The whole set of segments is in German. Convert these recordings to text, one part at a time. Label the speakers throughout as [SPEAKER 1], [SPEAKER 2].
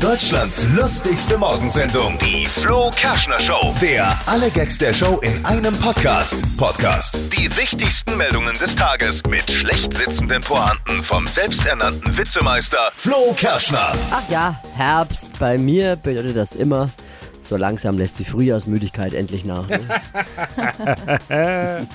[SPEAKER 1] Deutschlands lustigste Morgensendung, die Flo Kerschner Show. Der alle Gags der Show in einem Podcast. Podcast. Die wichtigsten Meldungen des Tages mit schlecht sitzenden Pointen vom selbsternannten Witzemeister Flo Kerschner.
[SPEAKER 2] Ach ja, Herbst. Bei mir bedeutet das immer, so langsam lässt die Frühjahrsmüdigkeit endlich nach. Ne?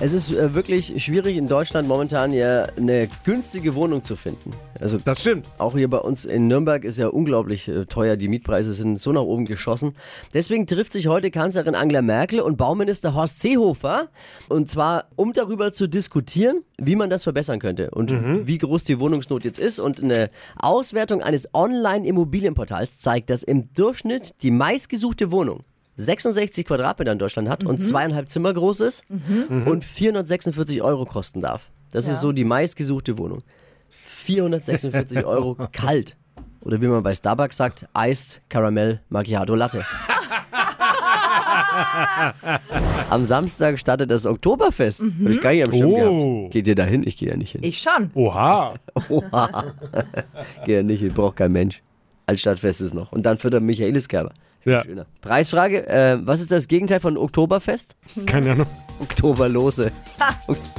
[SPEAKER 2] es ist äh, wirklich schwierig in Deutschland momentan ja eine günstige Wohnung zu finden. Also
[SPEAKER 3] Das stimmt.
[SPEAKER 2] auch hier bei uns in Nürnberg ist ja unglaublich äh, teuer. Die Mietpreise sind so nach oben geschossen. Deswegen trifft sich heute Kanzlerin Angela Merkel und Bauminister Horst Seehofer. Und zwar, um darüber zu diskutieren, wie man das verbessern könnte und wie groß die Wohnungsnot jetzt ist. Und eine Auswertung eines Online-Immobilienportals zeigt, dass im Durchschnitt die meistgesuchte Wohnung 66 Quadratmeter in Deutschland hat und zweieinhalb Zimmer groß ist und 446 Euro kosten darf. Das ist so die meistgesuchte Wohnung. 446 Euro kalt. Oder wie man bei Starbucks sagt, Iced Caramel Macchiato Latte. am Samstag startet das Oktoberfest. Hab ich gar nicht am Schirm
[SPEAKER 3] Oh.
[SPEAKER 2] gehabt. Geht ihr da hin? Ich gehe ja nicht hin.
[SPEAKER 4] Ich schon.
[SPEAKER 3] Oha.
[SPEAKER 2] gehe ja nicht hin, braucht kein Mensch. Altstadtfest ist noch. Und dann führt er Michaeliskerber.
[SPEAKER 3] Ja.
[SPEAKER 2] Schöner. Preisfrage, äh, was ist das Gegenteil von Oktoberfest?
[SPEAKER 3] Keine Ahnung.
[SPEAKER 2] Oktoberlose.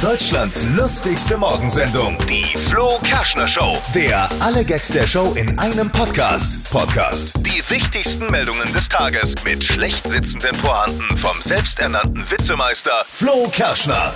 [SPEAKER 1] Deutschlands lustigste Morgensendung, die Flo Kerschner Show. Der alle Gags der Show in einem Podcast. Podcast. Die wichtigsten Meldungen des Tages mit schlecht sitzenden Pointen vom selbsternannten Witzemeister Flo Kerschner.